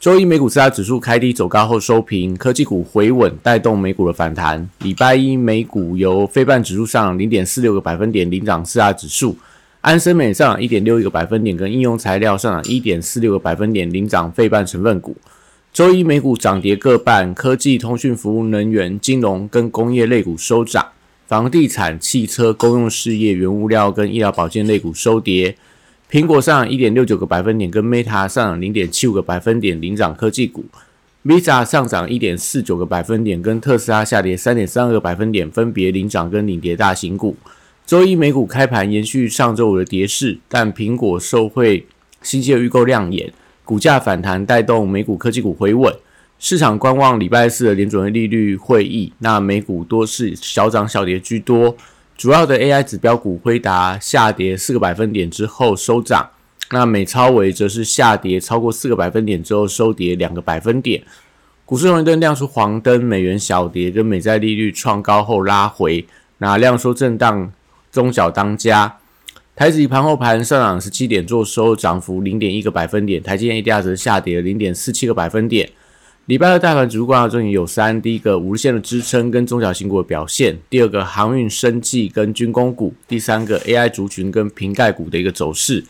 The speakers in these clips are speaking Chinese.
周一美股四大指数开低走高后收平，科技股回稳带动美股的反弹。礼拜一美股由非半指数上涨零点四六个百分点领涨四大指数，安森美上涨一点六一个百分点，跟应用材料上涨一点四六个百分点领涨费半成分股。周一美股涨跌各半，科技、通讯服务、能源、金融跟工业类股收涨，房地产、汽车、公用事业、原物料跟医疗保健类股收跌。苹果上涨一点六九个百分点，跟 Meta 上涨零点七五个百分点领涨科技股；Visa 上涨一点四九个百分点，跟特斯拉下跌三点三二个百分点分别领涨跟领跌大型股。周一美股开盘延续上周五的跌势，但苹果受惠新机的预购亮眼，股价反弹带动美股科技股回稳。市场观望礼拜四的联准会利率会议，那美股多是小涨小跌居多。主要的 AI 指标股辉达下跌四个百分点之后收涨，那美超维则是下跌超过四个百分点之后收跌两个百分点。股市红绿灯亮出黄灯，美元小跌跟美债利率创高后拉回，那量缩震荡，中小当家。台指盘后盘上涨十七点，做收涨幅零点一个百分点，台积电 ADR 则下跌零点四七个百分点。礼拜二大盘指数观察重点有三：第一个，五日线的支撑跟中小型股的表现；第二个，航运、生技跟军工股；第三个，AI 族群跟瓶盖股的一个走势。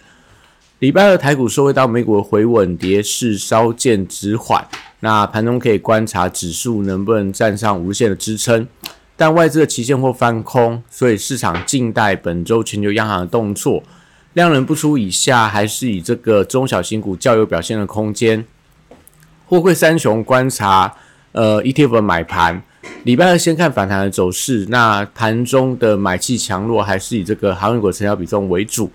礼拜二台股收回到美股的回稳，跌势稍见止缓。那盘中可以观察指数能不能站上无限的支撑，但外资的期限或翻空，所以市场静待本周全球央行的动作。量能不出以下，还是以这个中小型股较有表现的空间。货柜三雄观察，呃，ETF 的买盘，礼拜二先看反弹的走势。那盘中的买气强弱还是以这个航运股成交比重为主。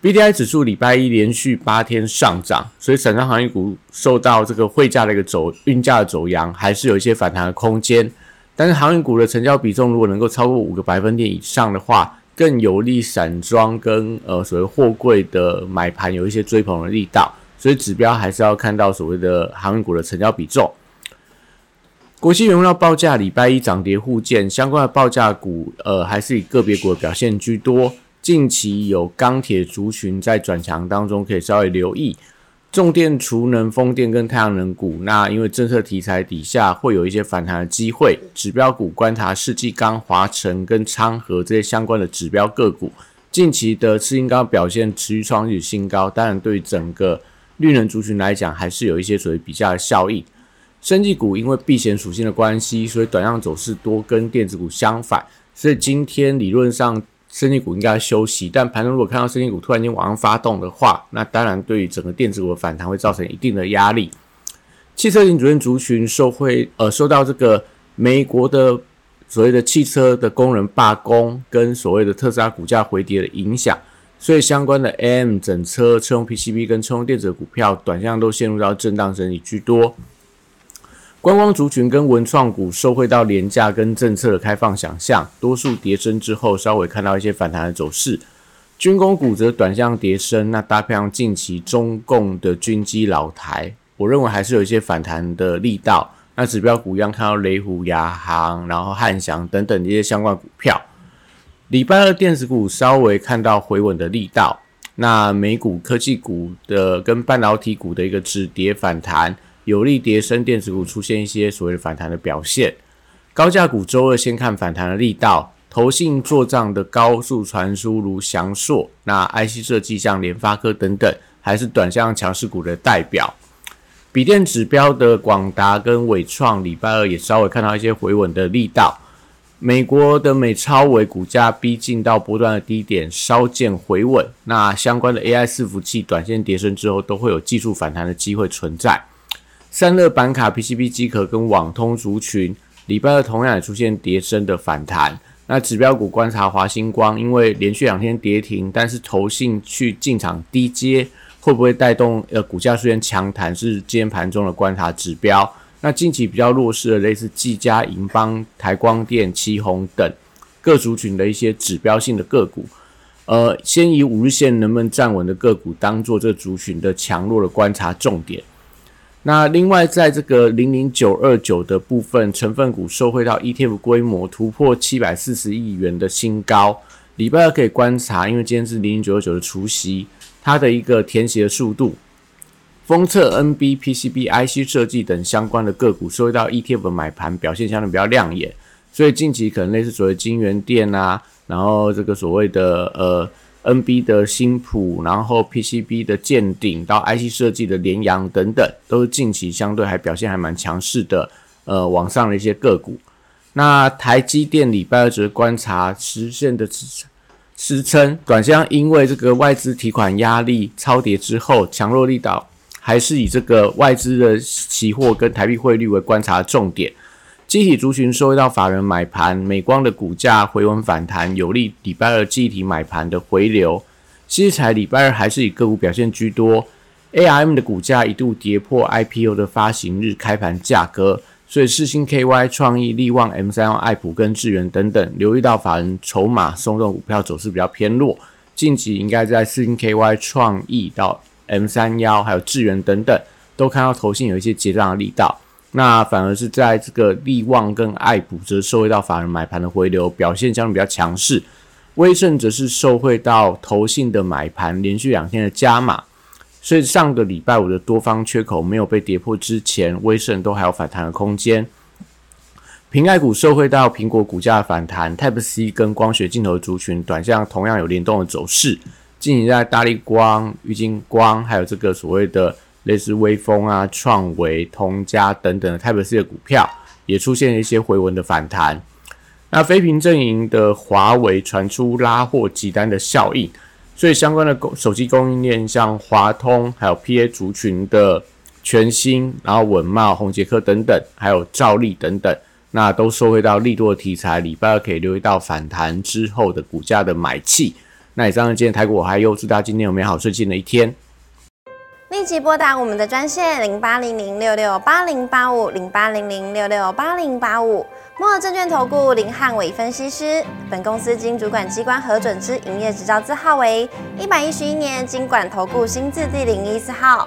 BDI 指数礼拜一连续八天上涨，所以散装航运股受到这个汇价的一个走运价的走阳，还是有一些反弹的空间。但是航运股的成交比重如果能够超过五个百分点以上的话，更有利散装跟呃所谓货柜的买盘有一些追捧的力道。所以指标还是要看到所谓的航运股的成交比重。国际原料报价礼拜一涨跌互见，相关的报价股，呃，还是以个别股的表现居多。近期有钢铁族群在转强当中，可以稍微留意。重电、储能、风电跟太阳能股，那因为政策题材底下会有一些反弹的机会。指标股观察世纪钢、华晨跟昌河这些相关的指标个股，近期的次新钢表现持续创历史新高，当然对整个。绿能族群来讲，还是有一些所谓比较的效应。生技股因为避险属性的关系，所以短量走势多，跟电子股相反。所以今天理论上生技股应该休息，但盘中如果看到生技股突然间往上发动的话，那当然对于整个电子股的反弹会造成一定的压力。汽车型主任族群受会呃受到这个美国的所谓的汽车的工人罢工，跟所谓的特斯拉股价回跌的影响。所以相关的 M 整车、车用 PCB 跟车用电子的股票，短向都陷入到震荡整理居多。观光族群跟文创股受惠到廉价跟政策的开放想象，多数跌升之后，稍微看到一些反弹的走势。军工股则短向跌升，那搭配上近期中共的军机老台，我认为还是有一些反弹的力道。那指标股一样看到雷虎、亚航，然后汉翔等等这些相关股票。礼拜二电子股稍微看到回稳的力道，那美股科技股的跟半导体股的一个止跌反弹，有利跌升电子股出现一些所谓的反弹的表现。高价股周二先看反弹的力道，投信做账的高速传输如翔硕、那 IC 设计像联发科等等，还是短向强势股的代表。笔电指标的广达跟伟创，礼拜二也稍微看到一些回稳的力道。美国的美超为股价逼近到波段的低点，稍见回稳。那相关的 AI 伺服器短线跌升之后，都会有技术反弹的机会存在。散热板卡、PCB 机壳跟网通族群，礼拜二同样也出现跌升的反弹。那指标股观察华星光，因为连续两天跌停，但是投信去进场低接，会不会带动呃股价出现强弹？是今天盘中的观察指标。那近期比较弱势的，类似技嘉、银邦、台光电、旗宏等各族群的一些指标性的个股，呃，先以五日线能不能站稳的个股，当做这族群的强弱的观察重点。那另外，在这个零零九二九的部分成分股，受惠到 ETF 规模突破七百四十亿元的新高，礼拜二可以观察，因为今天是零零九二九的除夕，它的一个填写的速度。封测、NB、PCB、IC 设计等相关的个股，受到 ETF 的买盘表现相对比较亮眼，所以近期可能类似所谓金源店啊，然后这个所谓的呃 NB 的新普，然后 PCB 的见顶到 IC 设计的联阳等等，都是近期相对还表现还蛮强势的呃往上的一些个股。那台积电礼拜二则观察实现的支撑支撑，短线因为这个外资提款压力超跌之后，强弱力道。还是以这个外资的期货跟台币汇率为观察重点。机体族群收到法人买盘，美光的股价回稳反弹，有利礼拜二机体买盘的回流。西材礼拜二还是以个股表现居多。ARM 的股价一度跌破 IPO 的发行日开盘价格，所以世星 KY、创意、力旺、M 三幺、爱普跟智源等等，留意到法人筹码松动，股票走势比较偏弱。近期应该在世星 KY、创意到。M 三幺还有智源等等，都看到投信有一些结账的力道，那反而是在这个利旺跟爱普则受惠到法人买盘的回流，表现相对比较强势。威盛则是受惠到投信的买盘，连续两天的加码，所以上个礼拜五的多方缺口没有被跌破之前，威盛都还有反弹的空间。平爱股受惠到苹果股价的反弹，Type C 跟光学镜头族群短向同样有联动的走势。近期在大力光、玉金光，还有这个所谓的类似微风啊、创维、通家等等的 Type C 的股票，也出现了一些回文的反弹。那非屏阵营的华为传出拉货急单的效应，所以相关的供手机供应链，像华通、还有 PA 族群的全新，然后稳茂、宏杰科等等，还有兆利等等，那都收回到利多的题材，礼拜二可以留意到反弹之后的股价的买气。那以上今天台股我还有祝大家今天有美好顺心的一天。立即拨打我们的专线零八零零六六八零八五零八零零六六八零八五。摩尔证券投顾林汉伟分析师，本公司经主管机关核准之营业执照字号为一百一十一年经管投顾新字第零一四号。